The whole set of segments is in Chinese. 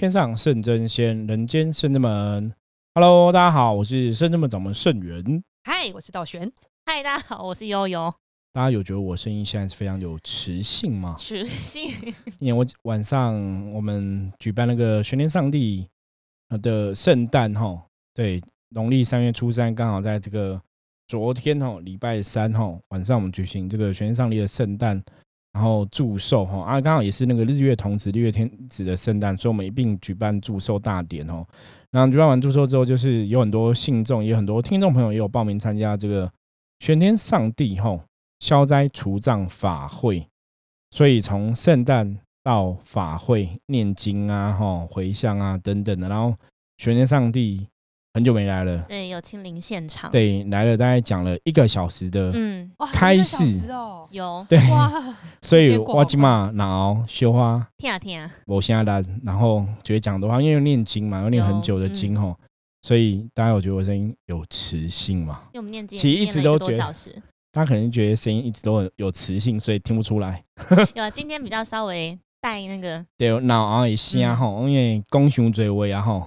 天上圣真仙，人间圣真门。Hello，大家好，我是圣真门掌门圣元。嗨，我是道玄。嗨，大家好，我是悠悠。大家有觉得我声音现在是非常有磁性吗？磁性。因为我晚上我们举办那个玄天上帝的圣诞哈，对，农历三月初三，刚好在这个昨天哈，礼拜三哈晚上，我们举行这个玄天上帝的圣诞。然后祝寿哈啊，刚好也是那个日月童子、日月天子的圣诞，所以我们一并举办祝寿大典哦。然后举办完祝寿之后，就是有很多信众，也有很多听众朋友也有报名参加这个玄天上帝吼消灾除障法会。所以从圣诞到法会念经啊、吼回向啊等等的，然后玄天上帝。很久没来了，对，有亲临现场，对，来了大概讲了一个小时的，嗯，开始。哦，有，对，哇，所以我今嘛脑修花，听啊听啊，我现在来，然后觉得讲的话，因为念经嘛，要念很久的经吼，所以大家有觉得我声音有磁性嘛？因为我们念经其实一直都觉得，大家可能觉得声音一直都很有磁性，所以听不出来。有啊，今天比较稍微带那个，对，脑啊也声吼，因为公胸嘴微啊吼。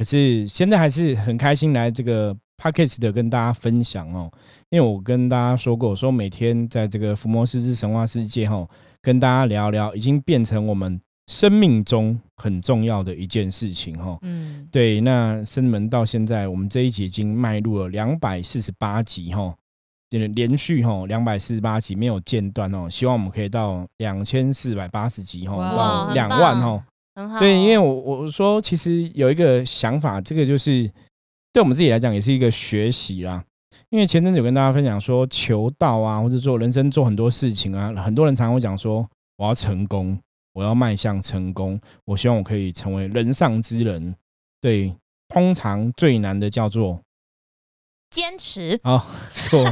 可是现在还是很开心来这个 podcast 的跟大家分享哦，因为我跟大家说过，说每天在这个伏魔师之神话世界哈，跟大家聊聊，已经变成我们生命中很重要的一件事情哈。嗯，对，那生门到现在，我们这一集已经迈入了两百四十八集哈，连连续哈两百四十八集没有间断哦，希望我们可以到两千四百八十集哈，到两万哈。对，因为我我说其实有一个想法，这个就是对我们自己来讲也是一个学习啦。因为前阵子有跟大家分享说求道啊，或者做人生做很多事情啊，很多人常常会讲说我要成功，我要迈向成功，我希望我可以成为人上之人。对，通常最难的叫做坚持。哦，错，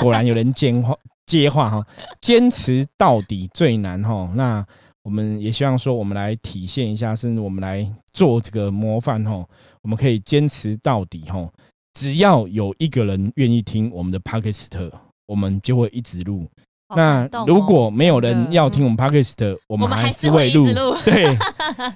果然有人接话接话哈，坚持到底最难哈。那我们也希望说，我们来体现一下，甚至我们来做这个模范吼，我们可以坚持到底吼。只要有一个人愿意听我们的 podcast，我们就会一直录。那如果没有人要听我们 podcast，我们还是会录。对，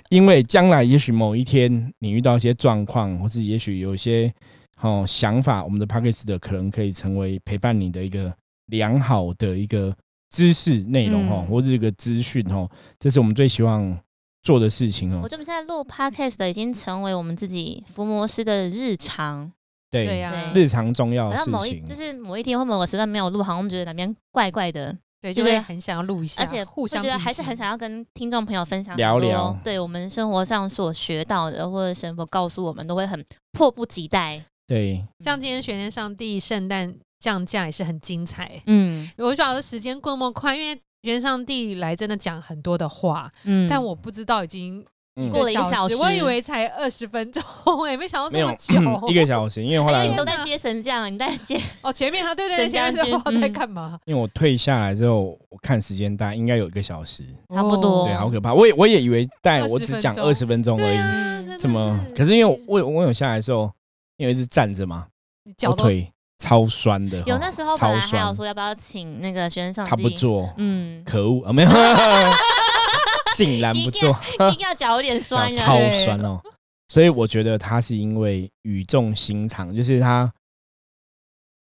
因为将来也许某一天你遇到一些状况，或是也许有一些好想法，我们的 podcast 可能可以成为陪伴你的一个良好的一个。知识内容哈，或者这个资讯哈，这是我们最希望做的事情哦。我这边现在录 podcast 的已经成为我们自己伏魔师的日常，对呀，日常重要的事情。就是某一天或某个时段没有录，好像我们觉得哪边怪怪的，对，就会很想要录一下，而且互相觉得还是很想要跟听众朋友分享聊聊，对我们生活上所学到的，或者神佛告诉我们，都会很迫不及待。对，像今天玄天上帝圣诞。降价也是很精彩，嗯，我觉得时间过那么快，因为原上帝来真的讲很多的话，嗯，但我不知道已经过了一个小时，我以为才二十分钟，也没想到这么久，一个小时，因为后来你都在接神将，你在接 哦，前面他对对神将在干嘛？因为我退下来之后，我看时间大概应该有一个小时，差不多，对，好可怕，我也我也以为带我只讲二十分钟而已，怎么？可是因为我我有下来的时候，因为是站着嘛，脚腿。超酸的，有那时候本来还有说要不要请那个学生上，他不做，嗯，可恶啊，没有，竟然不做，一定要脚有点酸，超酸哦。所以我觉得他是因为语重心长，就是他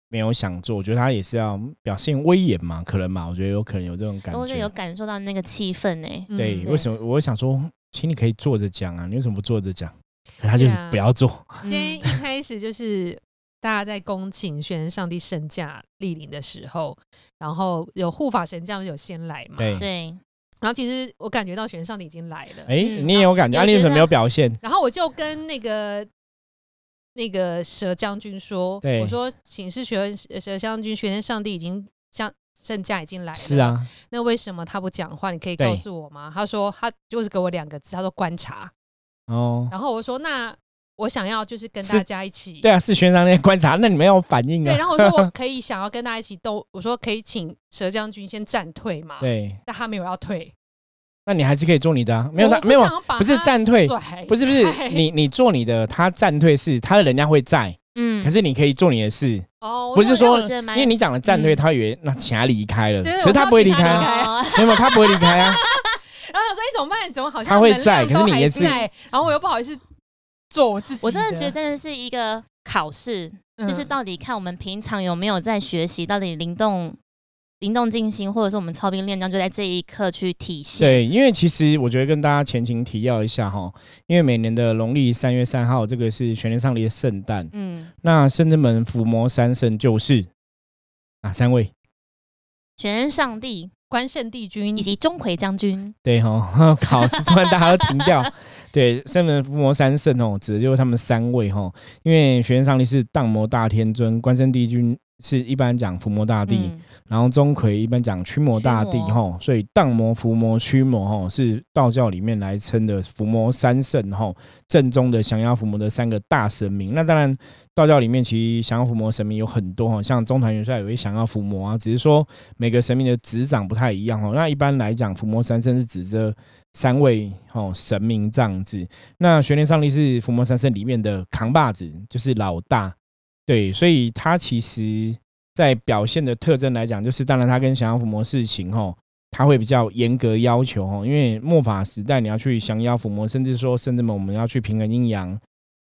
没有想做，我觉得他也是要表现威严嘛，可能嘛，我觉得有可能有这种感觉，我觉得有感受到那个气氛呢。对，为什么我想说，请你可以坐着讲啊，你为什么不坐着讲？可他就是不要做。今天一开始就是。大家在恭请宣上帝圣驾莅临的时候，然后有护法神将有先来嘛？对。然后其实我感觉到玄上帝已经来了。哎，你也有感觉？阿丽怎么没有表现？然后我就跟那个那个蛇将军说：“我说，请示玄蛇将军，玄上帝已经将圣驾已经来了。是啊，那为什么他不讲话？你可以告诉我吗？”他说：“他就是给我两个字，他说观察。”哦。然后我说：“那。”我想要就是跟大家一起，对啊，是宣上那观察，那你们有反应啊。对，然后我说 我可以想要跟大家一起都，我说可以请蛇将军先暂退嘛。对，但他没有要退，那你还是可以做你的啊。没有他没有，不是暂退，不是不是，你你做你的，他暂退是他的人家会在，嗯，可是你可以做你的事哦，不是说因为你讲了暂退，他以为那其他离开了，其实他不会离开，没有他不会离开啊。然后说：“哎，怎么办？怎么好像他会在，可是你也是，然后我又不好意思做我自己。我真的觉得真的是一个考试，就是到底看我们平常有没有在学习，到底灵动。”灵动静心，或者是我们操兵练将，就在这一刻去体现。对，因为其实我觉得跟大家前情提要一下哈，因为每年的农历三月三号，这个是玄天上帝的圣诞。嗯，那圣真门伏魔三圣就是哪三位？玄天上帝、关圣帝君以及钟馗将军。对哈，考试突然大家都停掉。对，三门伏魔三圣哦，指的就是他们三位哈。因为玄天上帝是荡魔大天尊，关圣帝君。是一般讲伏魔大帝，然后钟馗一般讲驱魔大帝哈，所以荡魔、伏魔、驱魔哈是道教里面来称的伏魔三圣哈，正宗的降妖伏魔的三个大神明。那当然，道教里面其实降妖伏魔神明有很多哈，像中坛元帅有一降妖伏魔啊，只是说每个神明的执掌不太一样哦。那一般来讲，伏魔三圣是指着三位哈神明这样子。那玄天上帝是伏魔三圣里面的扛把子，就是老大。对，所以他其实，在表现的特征来讲，就是当然他跟降妖伏魔事情吼，他会比较严格要求吼，因为末法时代你要去降妖伏魔，甚至说甚至们我们要去平衡阴阳，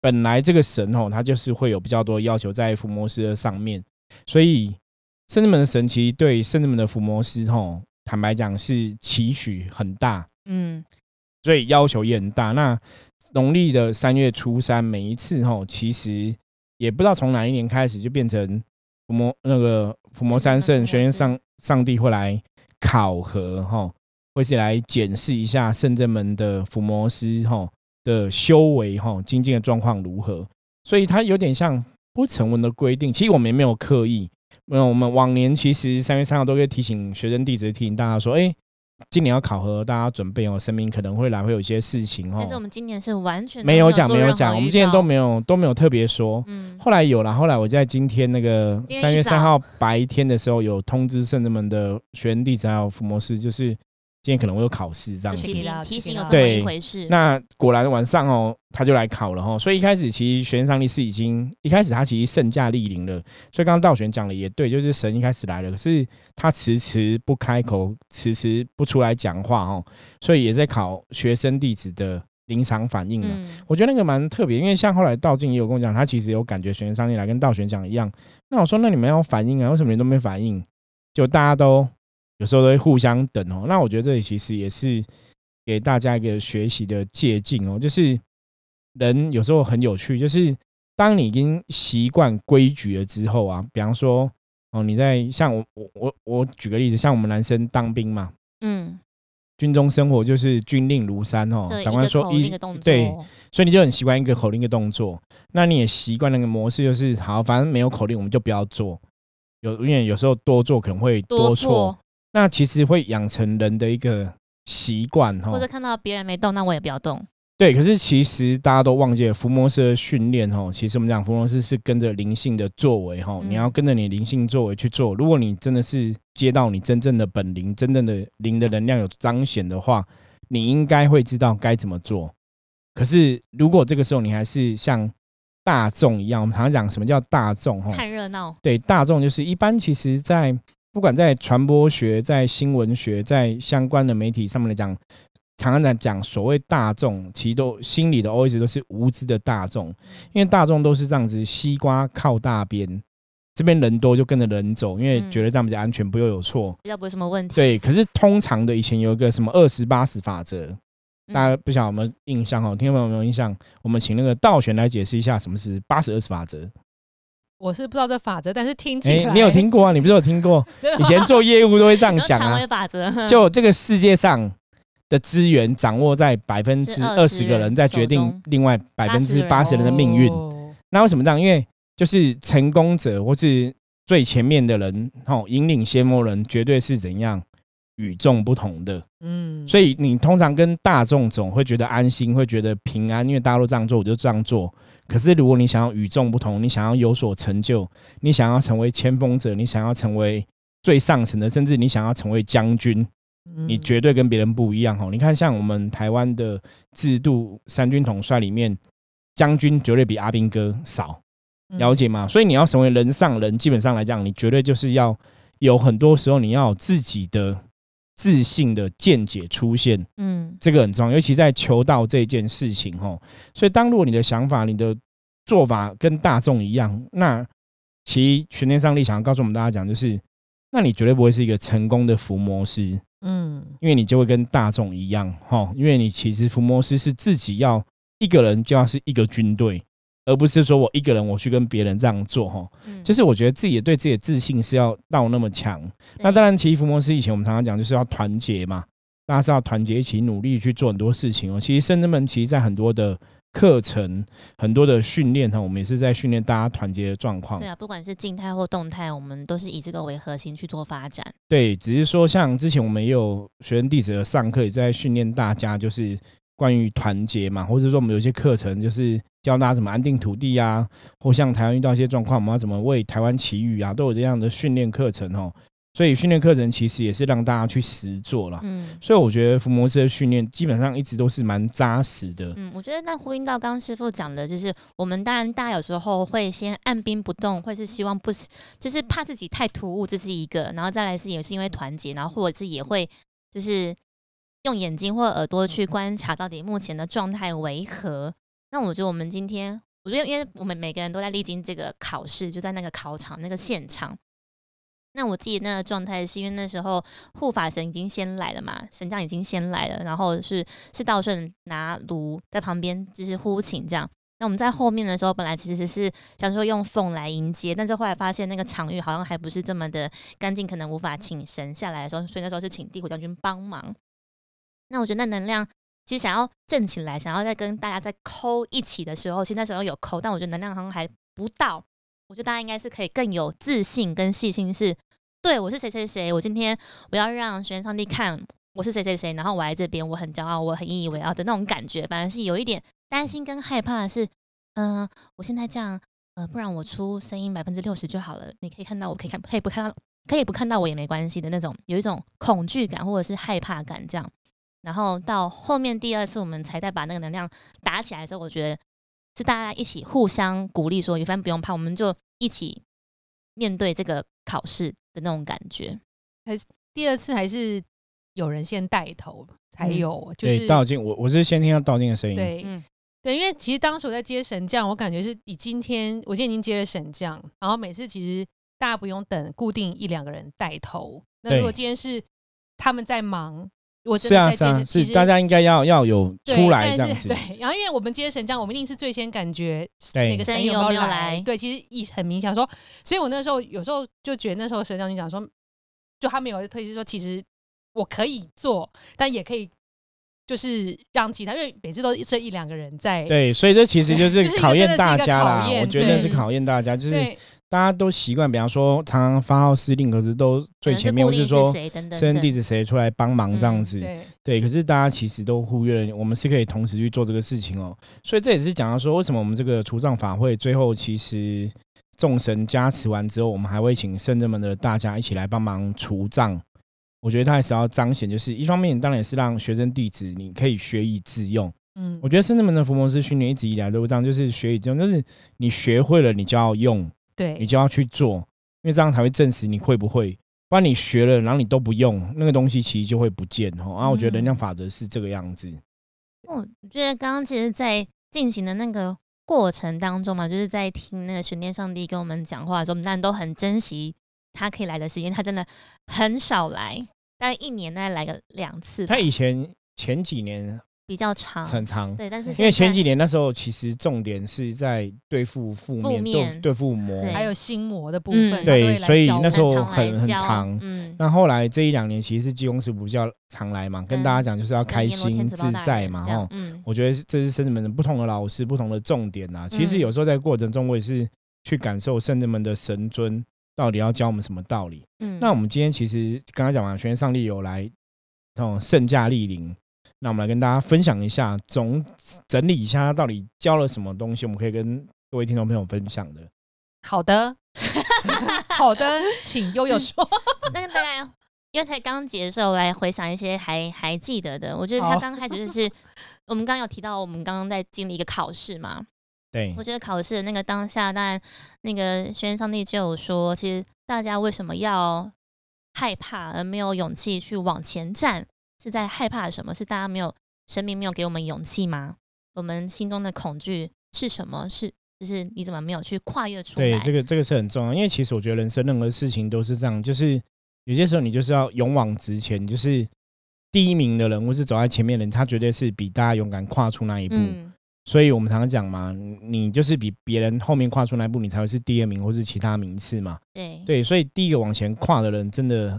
本来这个神吼，他就是会有比较多要求在伏魔师的上面，所以圣至门的神其实对圣至门的伏魔师吼，坦白讲是期许很大，嗯，所以要求也很大。那农历的三月初三，每一次吼，其实。也不知道从哪一年开始就变成伏魔那个伏魔三圣玄天上上帝会来考核哈，会是来检视一下圣正门的伏魔师哈的修为哈精进的状况如何，所以它有点像不成文的规定。其实我们也没有刻意，没有我们往年其实三月三号都会提醒学生弟子提醒大家说，哎。今年要考核，大家准备哦，神明可能会来，会有一些事情哦。但是我们今年是完全没有讲，没有讲，我们今年都没有都没有特别说。嗯，后来有了，后来我在今天那个三月三号白天的时候，有通知圣人们的学员弟子还有伏魔师，就是。今天可能会有考试这样子，提醒有这么一回事。那果然晚上哦，他就来考了哈。所以一开始其实玄上帝是已经一开始他其实圣驾莅临了。所以刚刚道玄讲的也对，就是神一开始来了，可是他迟迟不开口，迟迟不出来讲话哦。所以也在考学生弟子的临场反应了。我觉得那个蛮特别，因为像后来道静也有跟我讲，他其实有感觉玄上帝来跟道玄讲一样。那我说那你们要反应啊，为什么你都没反应？就大家都。有时候都会互相等哦，那我觉得这里其实也是给大家一个学习的借鉴哦，就是人有时候很有趣，就是当你已经习惯规矩了之后啊，比方说哦，你在像我我我我举个例子，像我们男生当兵嘛，嗯，军中生活就是军令如山哦，长官说一对，所以你就很习惯一个口令一个动作，那你也习惯那个模式，就是好，反正没有口令我们就不要做，有因为有时候多做可能会多错。那其实会养成人的一个习惯哈，或者看到别人没动，那我也不要动。对，可是其实大家都忘记了伏魔师的训练哈。其实我们讲伏魔师是跟着灵性的作为哈，你要跟着你灵性作为去做。如果你真的是接到你真正的本灵，真正的灵的能量有彰显的话，你应该会知道该怎么做。可是如果这个时候你还是像大众一样，我们常常讲什么叫大众哈？看热闹。对，大众就是一般，其实在。不管在传播学、在新闻学、在相关的媒体上面来讲，常常在讲所谓大众，其实都心里的 always 都是无知的大众，因为大众都是这样子，西瓜靠大边，这边人多就跟着人走，因为觉得这样比较安全，不会有错，比较不会什么问题。对，可是通常的以前有一个什么二十八十法则，大家不晓得有没有印象哦？听众朋友有没有印象？我们请那个道玄来解释一下什么是八十二十法则。我是不知道这法则，但是听起来你有听过啊？你不是有听过？以前做业务都会这样 讲啊。法则，就这个世界上的资源掌握在百分之二十个人在决定另外百分之八十人的命运。那为什么这样？因为就是成功者或是最前面的人，吼，引领先锋人，绝对是怎样与众不同的。嗯，所以你通常跟大众总会觉得安心，会觉得平安，因为大家都这样做，我就这样做。可是，如果你想要与众不同，你想要有所成就，你想要成为先锋者，你想要成为最上层的，甚至你想要成为将军，你绝对跟别人不一样哦！你看，像我们台湾的制度，三军统帅里面，将军绝对比阿兵哥少，了解吗？所以你要成为人上人，基本上来讲，你绝对就是要有很多时候你要有自己的自信的见解出现，嗯，这个很重要，尤其在求道这件事情吼。所以，当如果你的想法、你的做法跟大众一样，那其玄天上帝想要告诉我们大家讲，就是那你绝对不会是一个成功的伏魔师，嗯，因为你就会跟大众一样，哈，因为你其实伏魔师是自己要一个人就要是一个军队。而不是说我一个人我去跟别人这样做哈，就是我觉得自己对自己的自信是要到那么强。那当然，其实福摩斯以前我们常常讲就是要团结嘛，大家是要团结一起努力去做很多事情哦。其实圣人们其实在很多的课程、很多的训练哈，我们也是在训练大家团结的状况。对啊，不管是静态或动态，我们都是以这个为核心去做发展。对，只是说像之前我们也有学生弟子的上课，也在训练大家，就是关于团结嘛，或者说我们有些课程就是。教大家怎么安定土地啊，或像台湾遇到一些状况，我们要怎么为台湾祈雨啊，都有这样的训练课程哦。所以训练课程其实也是让大家去实做了。嗯，所以我觉得伏魔师的训练基本上一直都是蛮扎实的。嗯，我觉得那呼应到刚刚师傅讲的，就是我们当然大家有时候会先按兵不动，或是希望不，就是怕自己太突兀，这是一个。然后再来是也是因为团结，然后或者是也会就是用眼睛或耳朵去观察到底目前的状态为何。那我觉得我们今天，我觉得因为我们每个人都在历经这个考试，就在那个考场那个现场。那我自己那个状态是因为那时候护法神已经先来了嘛，神将已经先来了，然后是是道顺拿炉在旁边就是呼请这样。那我们在后面的时候，本来其实是想说用凤来迎接，但是后来发现那个场域好像还不是这么的干净，可能无法请神下来的时候，所以那时候是请地虎将军帮忙。那我觉得那能量。其实想要振起来，想要再跟大家再抠一起的时候，其实那时候有抠，但我觉得能量好像还不到。我觉得大家应该是可以更有自信跟细心，是对我是谁谁谁，我今天我要让玄上帝看我是谁谁谁，然后我来这边，我很骄傲，我很引以为傲的那种感觉。反而是有一点担心跟害怕是，嗯，我现在这样，呃，不然我出声音百分之六十就好了，你可以看到我，可以看，可以不看到，可以不看到我也没关系的那种，有一种恐惧感或者是害怕感这样。然后到后面第二次，我们才再把那个能量打起来的时候，我觉得是大家一起互相鼓励，说一帆不用怕，我们就一起面对这个考试的那种感觉。还是第二次还是有人先带头才有，就是道静，我我是先听到道静的声音。对，对，因为其实当时我在接神将，我感觉是以今天我现在已经接了神将，然后每次其实大家不用等固定一两个人带头。那如果今天是他们在忙。我是啊是啊是，大家应该要要有出来这样子。对，然后因为我们接神将，我们一定是最先感觉那个神有没有来。对，其实一很明显说，所以我那时候有时候就觉得那时候神将军讲说，就他们有推荐说，其实我可以做，但也可以就是让其他，因为每次都这一两个人在。对，所以这其实就是 考验大家啦。我觉得是考验大家，就是。大家都习惯，比方说常常发号施令，可是都最前面，或是说生人弟子谁出来帮忙这样子，对，可是大家其实都忽略了，我们是可以同时去做这个事情哦。所以这也是讲到说，为什么我们这个除障法会最后其实众神加持完之后，我们还会请圣人们的大家一起来帮忙除障。我觉得它还是要彰显，就是一方面当然也是让学生弟子你可以学以致用。嗯，我觉得圣人们的伏魔师训练一直以来都是这样，就是学以致用，就是你学会了，你就要用。对你就要去做，因为这样才会证实你会不会。不然你学了，然后你都不用，那个东西其实就会不见哦。然后我觉得能量法则是这个样子。我觉得刚刚其实，在进行的那个过程当中嘛，就是在听那个玄天上帝跟我们讲话的时候，我们当然都很珍惜他可以来的时间。他真的很少来，大概一年大概来个两次。他以前前几年。比较长，很长，对，但是因为前几年那时候，其实重点是在对付负面，对对付魔，还有心魔的部分，对，所以那时候很很长。嗯，那后来这一两年，其实是济公师傅比较常来嘛，跟大家讲就是要开心自在嘛，哈。嗯，我觉得这是圣人们不同的老师，不同的重点呐。其实有时候在过程中，我也是去感受圣人们的神尊到底要教我们什么道理。嗯，那我们今天其实刚刚讲完，全上帝有来，这种圣驾莅临。那我们来跟大家分享一下，总整理一下他到底教了什么东西，我们可以跟各位听众朋友分享的。好的，好的，请悠悠说。那个大概，因为才刚结束，来回想一些还还记得的。我觉得他刚开始就是，我们刚刚有提到，我们刚刚在经历一个考试嘛。对。我觉得考试的那个当下，当然那个轩辕上帝就有说，其实大家为什么要害怕而没有勇气去往前站，是在害怕什么？是大家没有生命没有给我们勇气吗？我们心中的恐惧是什么？是就是你怎么没有去跨越出来？对，这个这个是很重要，因为其实我觉得人生任何事情都是这样，就是有些时候你就是要勇往直前，就是第一名的人或是走在前面的人，他绝对是比大家勇敢跨出那一步。所以我们常常讲嘛，你就是比别人后面跨出那一步，你才会是第二名或是其他名次嘛。对对，所以第一个往前跨的人，真的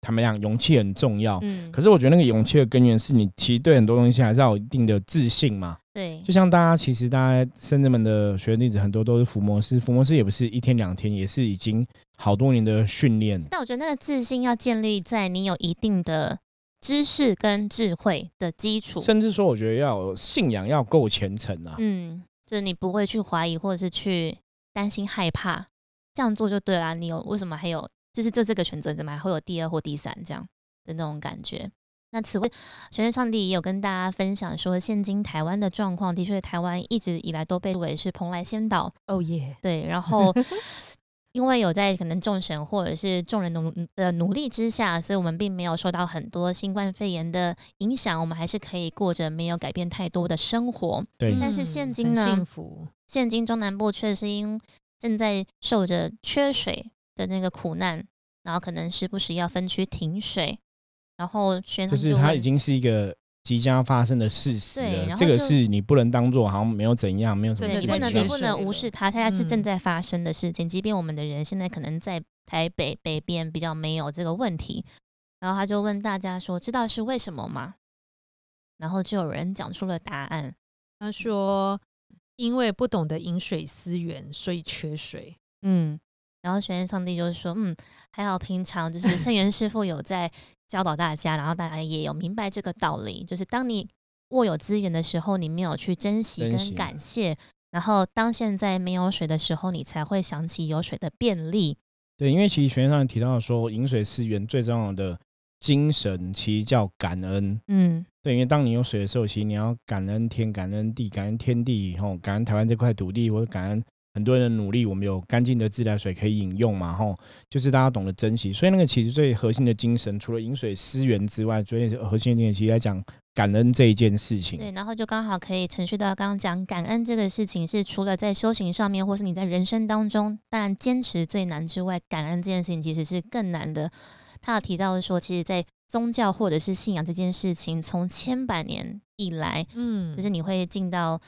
坦白讲，勇气很重要。嗯。可是我觉得那个勇气的根源是你其实对很多东西还是要有一定的自信嘛。对。就像大家其实大家深圳们的学生弟子很多都是伏魔师，伏魔师也不是一天两天，也是已经好多年的训练。但我觉得那个自信要建立在你有一定的。知识跟智慧的基础，甚至说，我觉得要信仰要够虔诚啊。嗯，就是你不会去怀疑，或者是去担心、害怕，这样做就对了。你有为什么还有，就是就这个选择，怎么还会有第二或第三这样的那种感觉？那此外，玄学上帝也有跟大家分享说，现今台湾的状况，的确，台湾一直以来都被为是蓬莱仙岛。哦耶，对，然 后。因为有在可能众神或者是众人努的努力之下，所以我们并没有受到很多新冠肺炎的影响，我们还是可以过着没有改变太多的生活。对，但是现今呢，幸福。现今中南部却是因正在受着缺水的那个苦难，然后可能时不时要分区停水，然后宣就是它已经是一个。即将发生的事实了，这个是你不能当做好像没有怎样，没有什么。你不能，你不能无视它，它是正在发生的事情。即便我们的人现在可能在台北北边比较没有这个问题，然后他就问大家说：“知道是为什么吗？”然后就有人讲出了答案，他说：“因为不懂得饮水思源，所以缺水。”嗯，然后玄天上帝就是说：“嗯，还好平常就是圣元师傅有在。”教导大家，然后大家也有明白这个道理，就是当你握有资源的时候，你没有去珍惜跟感谢，然后当现在没有水的时候，你才会想起有水的便利。对，因为其实学上提到说，饮水思源最重要的精神其实叫感恩。嗯，对，因为当你有水的时候，其实你要感恩天、感恩地、感恩天地，后感恩台湾这块土地，或者感恩。很多人的努力，我们有干净的自来水可以饮用嘛？吼，就是大家懂得珍惜。所以那个其实最核心的精神，除了饮水思源之外，最核心的点其实来讲感恩这一件事情。对，然后就刚好可以程序到刚刚讲感恩这个事情，是除了在修行上面，或是你在人生当中，当然坚持最难之外，感恩这件事情其实是更难的。他有提到说，其实，在宗教或者是信仰这件事情，从千百年以来，嗯，就是你会进到。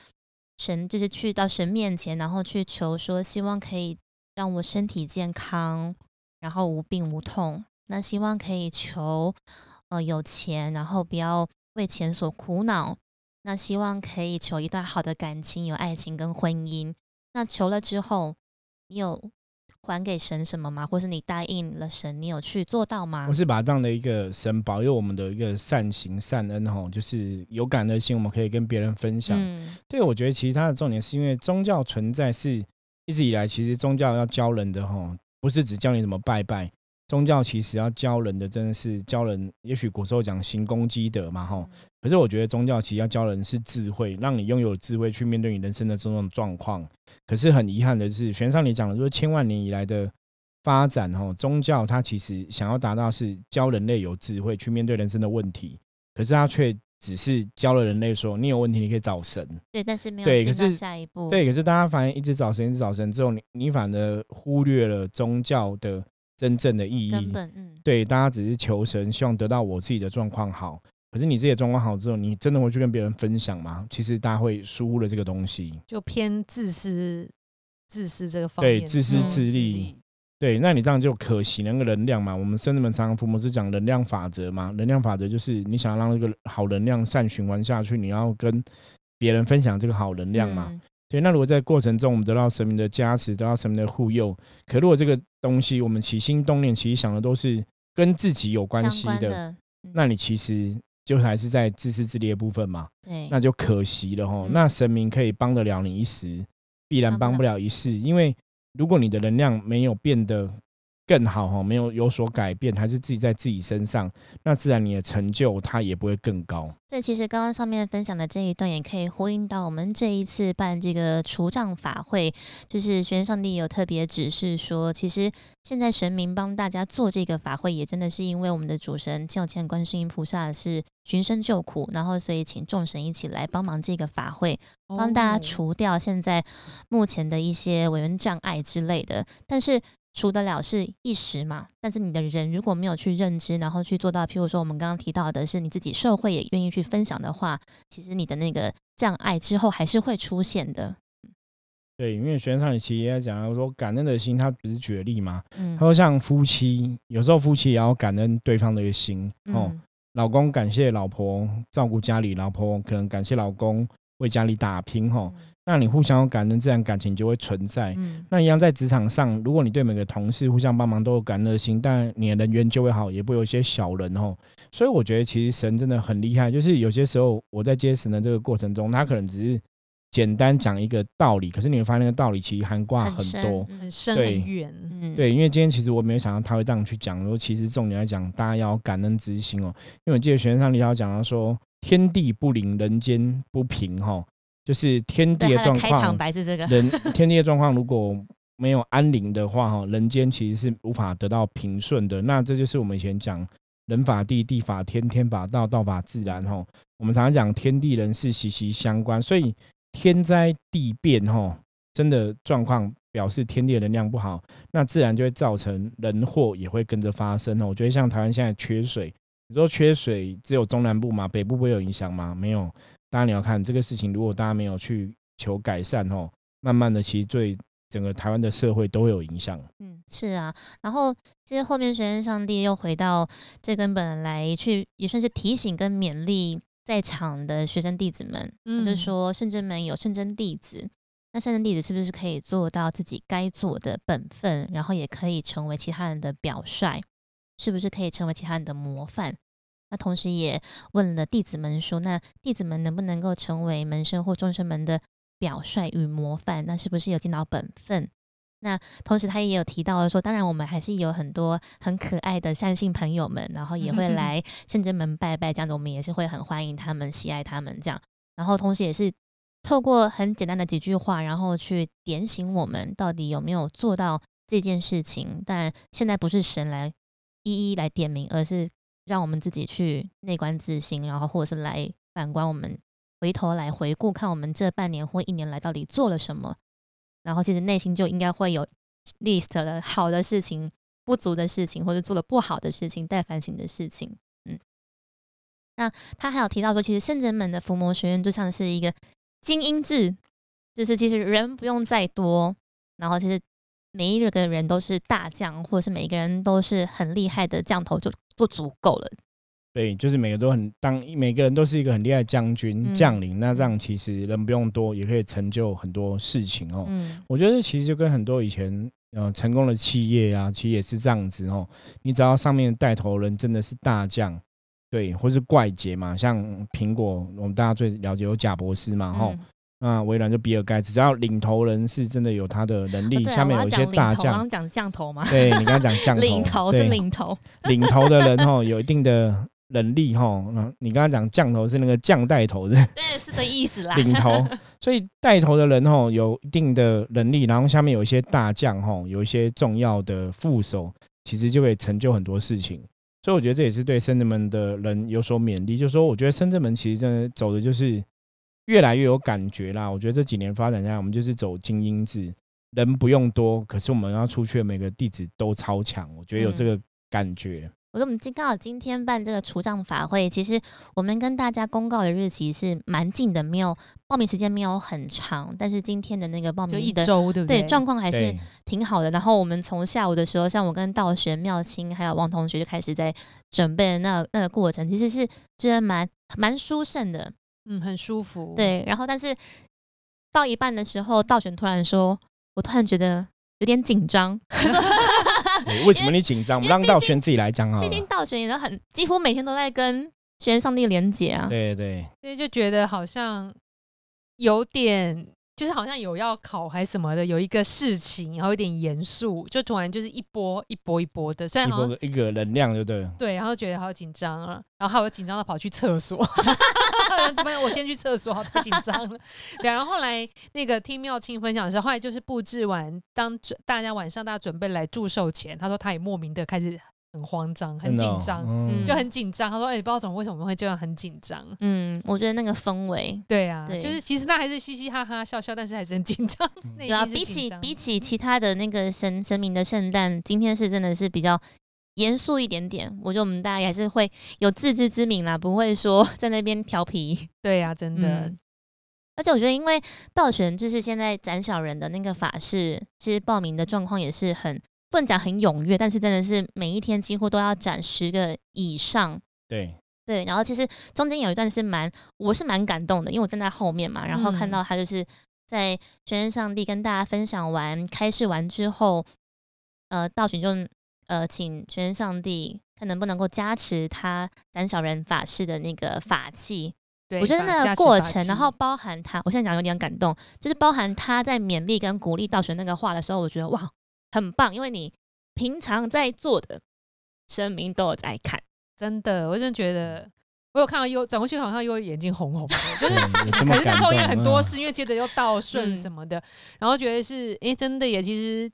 神就是去到神面前，然后去求说，希望可以让我身体健康，然后无病无痛。那希望可以求，呃，有钱，然后不要为钱所苦恼。那希望可以求一段好的感情，有爱情跟婚姻。那求了之后，你有？还给神什么吗？或是你答应了神，你有去做到吗？我是把这样的一个神保佑我们的一个善行善恩哈，就是有感恩心，我们可以跟别人分享。对，我觉得其实它的重点是因为宗教存在是一直以来，其实宗教要教人的哈，不是只教你怎么拜拜。宗教其实要教人的，真的是教人。也许古时候讲行功积德嘛，哈。可是我觉得宗教其实要教人是智慧，让你拥有智慧去面对你人生的种种状况。可是很遗憾的是，玄上你讲的，说千万年以来的发展，哈，宗教它其实想要达到是教人类有智慧去面对人生的问题。可是它却只是教了人类说，你有问题你可以找神。对，但是没有对，可是下一步。对，可是大家反而一直找神，一直找神之后，你你反而忽略了宗教的。真正的意义，嗯，对，大家只是求神，希望得到我自己的状况好。可是你自己的状况好之后，你真的会去跟别人分享吗？其实大家会疏忽了这个东西，就偏自私，自私这个方面，对，自私自利，对，那你这样就可惜那个能量嘛。我们圣人们常常父母是讲能量法则嘛，能量法则就是你想要让这个好能量善循环下去，你要跟别人分享这个好能量嘛。对，那如果在过程中我们得到神明的加持，得到神明的护佑，可如果这个东西我们起心动念，其实想的都是跟自己有关系的，那你其实就还是在自私自利的部分嘛。对，那就可惜了哈。那神明可以帮得了你一时，必然帮不了一世，因为如果你的能量没有变得更好哈，没有有所改变，还是自己在自己身上，那自然你的成就它也不会更高。这其实刚刚上面分享的这一段，也可以呼应到我们这一次办这个除障法会，就是玄上帝有特别指示说，其实现在神明帮大家做这个法会，也真的是因为我们的主神教前观世音菩萨是寻声救苦，然后所以请众神一起来帮忙这个法会，帮大家除掉现在目前的一些委员障碍之类的，但是。除得了是一时嘛，但是你的人如果没有去认知，然后去做到，譬如说我们刚刚提到的是你自己社会也愿意去分享的话，其实你的那个障碍之后还是会出现的。对，因为学生上其实也讲了说，感恩的心，他不是举例嘛，嗯他说像夫妻，有时候夫妻也要感恩对方的一个心哦，老公感谢老婆照顾家里，老婆可能感谢老公为家里打拼哈。那你互相有感恩，自然感情就会存在。嗯，那一样在职场上，如果你对每个同事互相帮忙都有感恩的心，但你的人缘就会好，也不会有一些小人哦。所以我觉得其实神真的很厉害，就是有些时候我在接神的这个过程中，他可能只是简单讲一个道理，可是你会发现那个道理其实含挂很多、很深、很远。嗯，对，因为今天其实我没有想到他会这样去讲，说其实重点来讲，大家要感恩之心哦。因为我记得学生上李老讲到说，天地不灵，人间不平哈。就是天地的状况，人 天地的状况如果没有安宁的话，哈，人间其实是无法得到平顺的。那这就是我们以前讲人法地，地法天，天法道，道法自然，哈。我们常常讲天地人事息息相关，所以天灾地变，哈，真的状况表示天地的能量不好，那自然就会造成人祸也会跟着发生。哦，我觉得像台湾现在缺水，你说缺水只有中南部吗？北部不会有影响吗？没有。当然你要看这个事情，如果大家没有去求改善哦，慢慢的其实对整个台湾的社会都会有影响。嗯，是啊。然后其实后面学院上帝又回到最根本来去，也算是提醒跟勉励在场的学生弟子们，就是说圣真门有圣真弟子，那圣真弟子是不是可以做到自己该做的本分，然后也可以成为其他人的表率，是不是可以成为其他人的模范？那同时也问了弟子们说：“那弟子们能不能够成为门生或众生们的表率与模范？那是不是有尽到本分？”那同时他也有提到说：“当然，我们还是有很多很可爱的善信朋友们，然后也会 来圣真门拜拜，这样子我们也是会很欢迎他们、喜爱他们这样。然后同时也是透过很简单的几句话，然后去点醒我们到底有没有做到这件事情。但现在不是神来一一来点名，而是。”让我们自己去内观自心，然后或者是来反观我们，回头来回顾看我们这半年或一年来到底做了什么，然后其实内心就应该会有 list 了好的事情、不足的事情，或者做的不好的事情、待反省的事情。嗯，那他还有提到说，其实圣人们的伏魔学院就像是一个精英制，就是其实人不用再多，然后其实每一个人都是大将，或者是每一个人都是很厉害的将头就。就足够了，对，就是每个都很当每个人都是一个很厉害的将军将领，那这样其实人不用多，也可以成就很多事情哦。嗯，我觉得其实就跟很多以前呃成功的企业啊，其实也是这样子哦。你只要上面带头人真的是大将，对，或是怪杰嘛，像苹果，我们大家最了解有贾博士嘛，吼。啊，微软就比尔盖茨，只要领头人是真的有他的能力，下面有一些大将。刚刚讲降头吗？对你刚刚讲降头，领头是领头，领头的人哈有一定的能力哈。你刚刚讲降头是那个降带头的，对，是的意思啦。领头，所以带头的人哈有一定的能力，然后下面有一些大将哈，有一些重要的副手，其实就会成就很多事情。所以我觉得这也是对深圳门的人有所勉励，就是说，我觉得深圳门其实真的走的就是。越来越有感觉啦！我觉得这几年发展下来，我们就是走精英制，人不用多，可是我们要出去的每个弟子都超强。我觉得有这个感觉。我说我们今刚好今天办这个除障法会，其实我们跟大家公告的日期是蛮近的，没有报名时间没有很长，但是今天的那个报名就一周对不对？对，状况还是挺好的。然后我们从下午的时候，像我跟道玄、妙清还有王同学就开始在准备那那个过程，其实是觉得蛮蛮舒胜的。嗯，很舒服。对，然后但是到一半的时候，道玄突然说：“我突然觉得有点紧张。”为什么你紧张？我们让道玄自己来讲啊。毕竟道玄也很几乎每天都在跟玄上帝连接啊。对对，所以就觉得好像有点就是好像有要考还是什么的，有一个事情，然后有点严肃，就突然就是一波一波一波的，虽然好像一个能量，对不对？对，然后觉得好紧张啊，然后还有紧张的跑去厕所，怎么样？我先去厕所，好太紧张了。对，然后后来那个听妙清分享的时候，后来就是布置完，当大家晚上大家准备来祝寿前，他说他也莫名的开始。很慌张，很紧张，就很紧张。他说：“哎，不知道怎么，为什么会这样很紧张？”嗯，我觉得那个氛围，对啊，就是其实那还是嘻嘻哈哈笑笑，但是还是很紧张。对啊，比起比起其他的那个神神明的圣诞，今天是真的是比较严肃一点点。我觉得我们大家还是会有自知之明啦，不会说在那边调皮。对呀，真的。而且我觉得，因为道玄就是现在斩小人的那个法事，其实报名的状况也是很。不能讲很踊跃，但是真的是每一天几乎都要展十个以上。对对，然后其实中间有一段是蛮，我是蛮感动的，因为我站在后面嘛，然后看到他就是在全身上帝跟大家分享完开示完之后，呃，道群就呃请全身上帝看能不能够加持他斩小人法师的那个法器。对，我觉得那个过程，然后包含他，我现在讲有点感动，就是包含他在勉励跟鼓励道玄那个话的时候，我觉得哇。很棒，因为你平常在做的声明都有在看，真的，我真的觉得我有看到又转过去，好像又眼睛红红的，就是 可是那时候因为很多事，因为接着又倒顺什么的，然后觉得是哎，真的也其实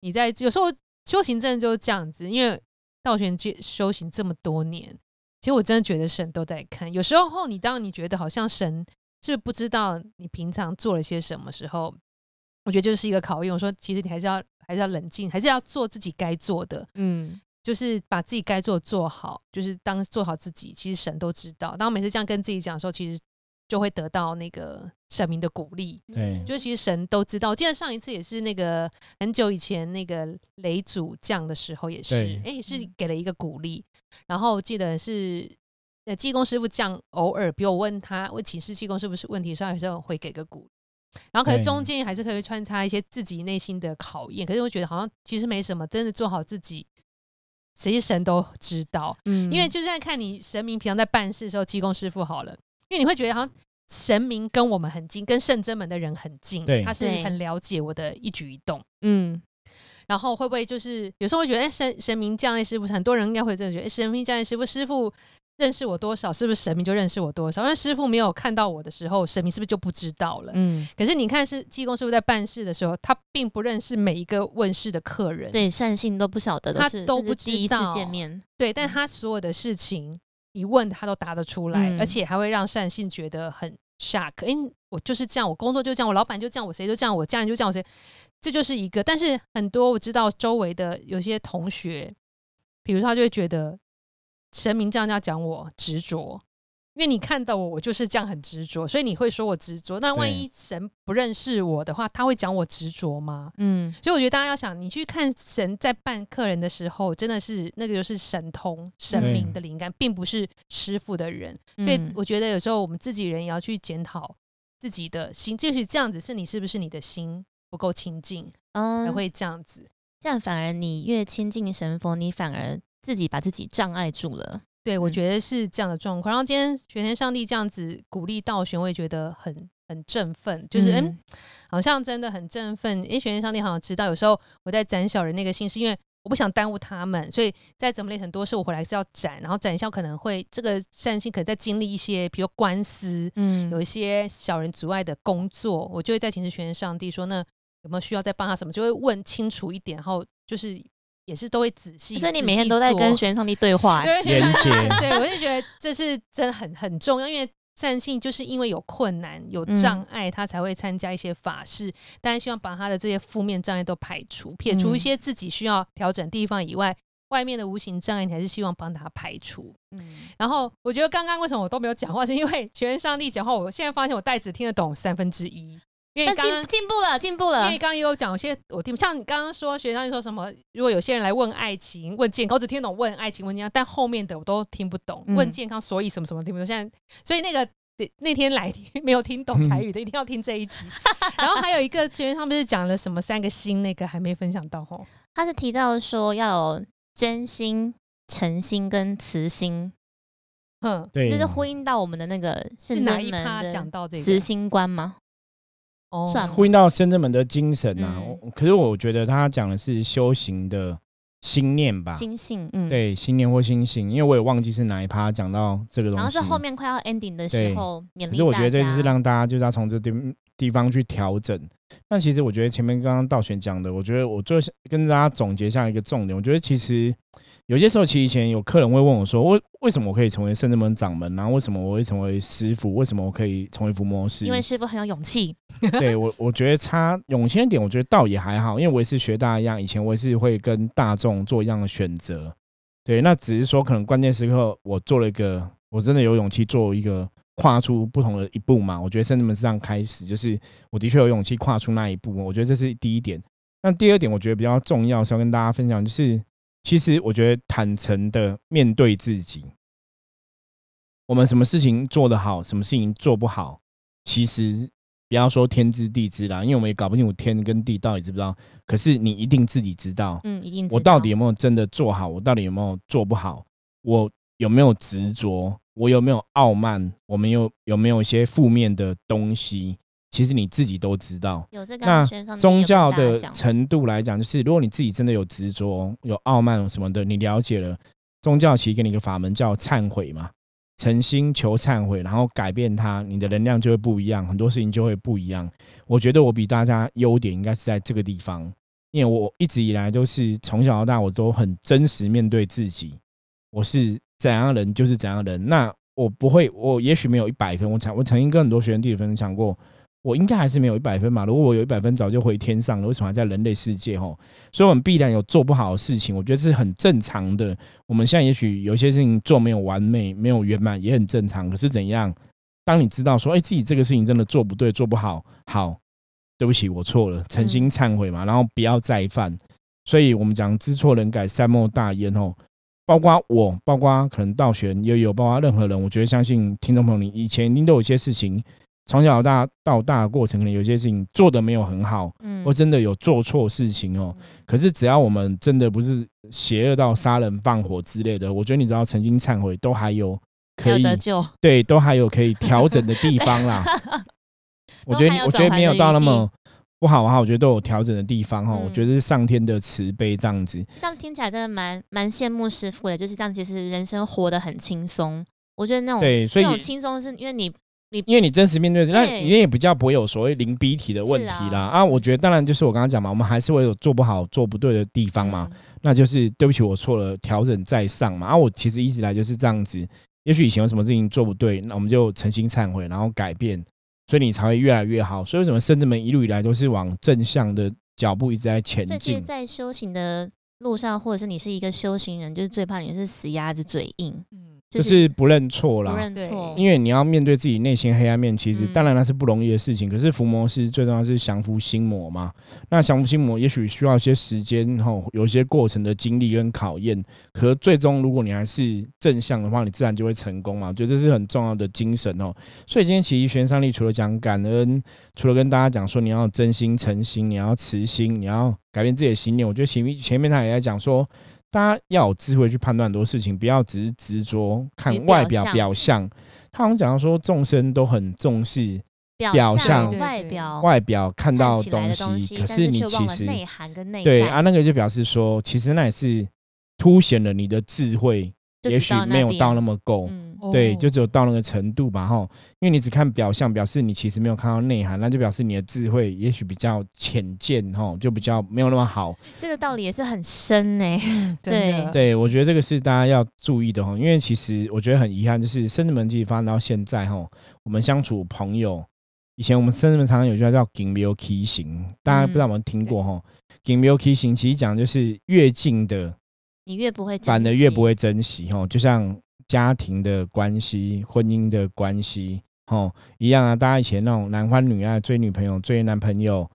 你在有时候修行真的就是这样子，因为道玄修修行这么多年，其实我真的觉得神都在看。有时候你当你觉得好像神是不知道你平常做了些什么时候，我觉得就是一个考验。我说其实你还是要。还是要冷静，还是要做自己该做的。嗯，就是把自己该做做好，就是当做好自己。其实神都知道。当我每次这样跟自己讲的时候，其实就会得到那个神明的鼓励。对，就其实神都知道。我记得上一次也是那个很久以前那个雷祖降的时候，也是，哎，是给了一个鼓励。然后记得是呃，济公师傅降，偶尔比如我问他，我请示济公是不是问题，时候有时候会给个鼓。然后可是中间还是可以穿插一些自己内心的考验，可是我觉得好像其实没什么，真的做好自己，其实神都知道。嗯，因为就是在看你神明平常在办事的时候，济公师傅好了，因为你会觉得好像神明跟我们很近，跟圣真门的人很近，对，他是很了解我的一举一动。嗯，然后会不会就是有时候会觉得，哎，神神明降类师傅，很多人应该会这样觉得，神明降类师傅师傅。认识我多少，是不是神明就认识我多少？因为师傅没有看到我的时候，神明是不是就不知道了？嗯。可是你看，是济公师傅在办事的时候，他并不认识每一个问世的客人，对善信都不晓得，他都不第一次见面。对，但他所有的事情一问，他都答得出来，而且还会让善信觉得很 shock。哎，我就是这样，我工作就这样，我老板就这样，我谁就这样，我家人就这样，我谁，这就是一个。但是很多我知道周围的有些同学，比如他就会觉得。神明这样要讲我执着，因为你看到我，我就是这样很执着，所以你会说我执着。那万一神不认识我的话，他会讲我执着吗？嗯，所以我觉得大家要想，你去看神在办客人的时候，真的是那个就是神通神明的灵感，并不是师傅的人。所以我觉得有时候我们自己人也要去检讨自己的心，就是这样子，是你是不是你的心不够清净，才会这样子。这样反而你越亲近神佛，你反而。自己把自己障碍住了，对我觉得是这样的状况。然后今天玄天上帝这样子鼓励道玄，我也觉得很很振奋，就是嗯，好像真的很振奋。因为玄天上帝好像知道，有时候我在斩小人那个心，是因为我不想耽误他们，所以在怎么累很多事，我回来是要斩。然后斩消可能会这个善心可能在经历一些，比如官司，嗯，有一些小人阻碍的工作，我就会在请示玄天上帝说，那有没有需要再帮他什么，就会问清楚一点，然后就是。也是都会仔细，所以你每天都在跟玄上帝对话，连 接。对我就觉得这是真的很很重要，因为善信就是因为有困难、有障碍，他才会参加一些法事。当然希望把他的这些负面障碍都排除，撇除一些自己需要调整地方以外，外面的无形障碍，你还是希望帮他排除。嗯。然后我觉得刚刚为什么我都没有讲话，是因为全上帝讲话，我现在发现我袋子听得懂三分之一。因为刚进进步了，进步了。因为刚刚也有讲，有些我听，像你刚刚说学长说什么，如果有些人来问爱情、问健康，我只听懂问爱情、问健康，但后面的我都听不懂。问健康，所以什么什么听不懂。现在，所以那个那天来 没有听懂台语的，一定要听这一集。然后还有一个，今天他们是讲了什么三个心，那个还没分享到吼。他是提到说要有真心、诚心跟慈心，嗯，对，就是呼应到我们的那个是哪一趴讲到这个慈心观吗？算呼应到深圳门的精神呐。可是我觉得他讲的是修行的心念吧，心性，嗯，对，心念或心性，因为我也忘记是哪一趴讲到这个东西。然后是后面快要 ending 的时候，可是我觉得这就是让大家就是要从这地地方去调整。但其实我觉得前面刚刚道玄讲的，我觉得我最跟大家总结下一个重点，我觉得其实。有些时候，其实以前有客人会问我说：“为为什么我可以成为圣智门掌门？然后为什么我会成为师傅？为什么我可以成为伏魔师？”因为师傅很有勇气。对我，我觉得差勇气一点，我觉得倒也还好。因为我也是学大家一样，以前我也是会跟大众做一样的选择。对，那只是说可能关键时刻我做了一个，我真的有勇气做一个跨出不同的一步嘛？我觉得圣智门是这样开始，就是我的确有勇气跨出那一步。我觉得这是第一点。那第二点，我觉得比较重要是要跟大家分享，就是。其实我觉得坦诚的面对自己，我们什么事情做得好，什么事情做不好，其实不要说天知地知啦，因为我们也搞不清楚天跟地到底知不知道。可是你一定自己知道，嗯，一定。我到底有没有真的做好？我到底有没有做不好？我有没有执着？我有没有傲慢？我们有有没有一些负面的东西？其实你自己都知道，那宗教的程度来讲，就是如果你自己真的有执着、有傲慢什么的，你了解了宗教，其实给你一个法门叫忏悔嘛，诚心求忏悔，然后改变它，你的能量就会不一样，很多事情就会不一样。我觉得我比大家优点应该是在这个地方，因为我一直以来都是从小到大，我都很真实面对自己，我是怎样人就是怎样人。那我不会，我也许没有一百分，我曾我曾经跟很多学生弟子分享过。我应该还是没有一百分嘛？如果我有一百分，早就回天上了。为什么还在人类世界？吼，所以我们必然有做不好的事情，我觉得是很正常的。我们现在也许有些事情做没有完美、没有圆满，也很正常。可是怎样？当你知道说，哎，自己这个事情真的做不对、做不好，好，对不起，我错了，诚心忏悔嘛，然后不要再犯。所以我们讲知错能改，善莫大焉。吼，包括我，包括可能道玄也有，包括任何人，我觉得相信听众朋友，你以前一定都有一些事情。从小到大到大的过程，可能有些事情做的没有很好，嗯，或真的有做错事情哦。可是只要我们真的不是邪恶到杀人放火之类的，我觉得你只要曾经忏悔，都还有可以对，都还有可以调整的地方啦。我觉得我觉得没有到那么不好哈，我觉得都有调整的地方哈。我觉得是上天的慈悲这样子。这样听起来真的蛮蛮羡慕师傅的，就是这样，其实人生活得很轻松。我觉得那种对，所以轻松是因为你。你因为你真实面对，那你也比较不会有所谓零逼体的问题啦。啊，我觉得当然就是我刚刚讲嘛，我们还是会有做不好、做不对的地方嘛。那就是对不起，我错了，调整再上嘛。啊，我其实一直来就是这样子。也许以前有什么事情做不对，那我们就诚心忏悔，然后改变，所以你才会越来越好。所以为什么圣子们一路以来都是往正向的脚步一直在前进？在修行的路上，或者是你是一个修行人，就是最怕你是死鸭子嘴硬。就是不认错啦，不认错，因为你要面对自己内心黑暗面，其实当然那是不容易的事情。可是伏魔是最重要是降服心魔嘛，那降服心魔也许需要一些时间，吼，有一些过程的经历跟考验。可最终如果你还是正向的话，你自然就会成功嘛。我觉得这是很重要的精神哦。所以今天其实玄上力除了讲感恩，除了跟大家讲说你要真心诚心，你要慈心，你要改变自己的心念，我觉得前面前面他也在讲说。大家要有智慧去判断很多事情，不要只是执着看外表表象。他好像讲到说，众生都很重视表象、外表、外表看到东西，可是你其实内涵跟内对啊，那个就表示说，其实那也是凸显了你的智慧。也许没有到那么够，对，就只有到那个程度吧，哈。因为你只看表象，表示你其实没有看到内涵，那就表示你的智慧也许比较浅见，哈，就比较没有那么好。这个道理也是很深呢，对对，我觉得这个是大家要注意的哈。因为其实我觉得很遗憾，就是生子门其实发展到现在，哈，我们相处朋友，以前我们生子门常常有句话叫“金牛 K 型”，大家不知道有没有听过哈？“金牛 K 型”其实讲就是越近的。你越不会，反而越不会珍惜哦。就像家庭的关系、婚姻的关系，哦一样啊。大家以前那种男欢女爱、追女朋友、追男朋友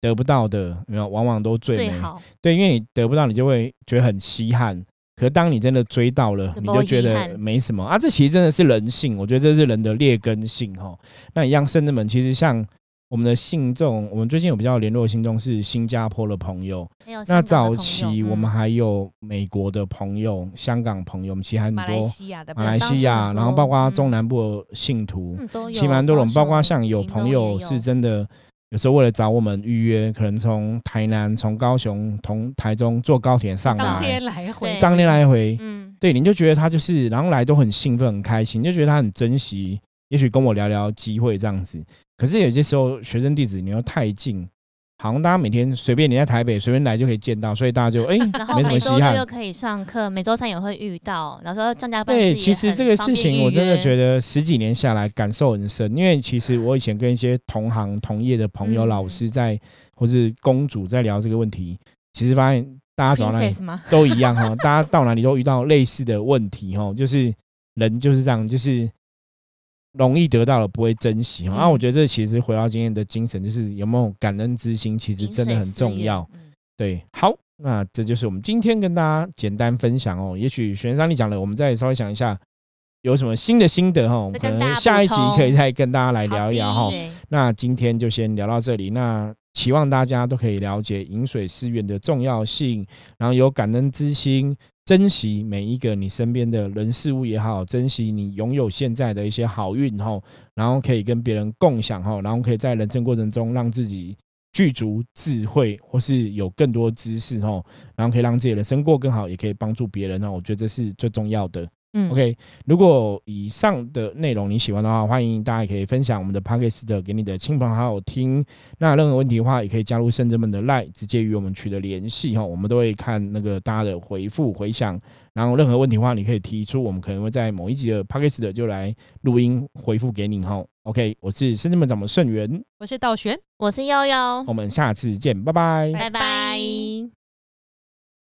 得不到的，没有，往往都最美。对，因为你得不到，你就会觉得很稀罕。可是当你真的追到了，你就觉得没什么啊。这其实真的是人性，我觉得这是人的劣根性哈。那一样，圣子们其实像。我们的信众，我们最近有比较联络的信众是新加坡的朋友。那早期我们还有美国的朋友、香港朋友，我们其实很多马来西亚的马来西亚，然后包括中南部的信徒，其实蛮多种。包括像有朋友是真的有时候为了找我们预约，可能从台南、从高雄、从台中坐高铁上来，当天来回，当天来回，嗯，对，你就觉得他就是，然后来都很兴奋、很开心，就觉得他很珍惜，也许跟我聊聊机会这样子。可是有些时候，学生弟子你又太近。好像大家每天随便你在台北随便来就可以见到，所以大家就哎，没什么稀罕。又可以上课，每周三也会遇到。然后说张家班对，其实这个事情我真的觉得十几年下来感受很深，因为其实我以前跟一些同行同业的朋友、老师在，或是公主在聊这个问题，其实发现大家走到哪里都一样哈，大家到哪里都遇到类似的问题哈，就是人就是这样，就是。容易得到了不会珍惜啊！我觉得这其实回到今天的精神，就是有没有感恩之心，其实真的很重要。对，好，那这就是我们今天跟大家简单分享哦。也许玄商你讲了，我们再稍微想一下有什么新的心得哈，可能下一集可以再跟大家来聊一聊哈。那今天就先聊到这里，那希望大家都可以了解饮水思源的重要性，然后有感恩之心。珍惜每一个你身边的人事物也好，珍惜你拥有现在的一些好运哈，然后可以跟别人共享哈，然后可以在人生过程中让自己具足智慧，或是有更多知识哈，然后可以让自己的人生过更好，也可以帮助别人哦，我觉得这是最重要的。嗯，OK，如果以上的内容你喜欢的话，欢迎大家可以分享我们的 p o c k s t 给你的亲朋好友听。那任何问题的话，也可以加入圣者们的 Line，直接与我们取得联系哈。我们都会看那个大家的回复回响，然后任何问题的话，你可以提出，我们可能会在某一集的 p o c k s t 就来录音回复给你哈。OK，我是圣者们掌门盛元，我是道玄，我是悠悠，我们下次见，拜拜，拜拜。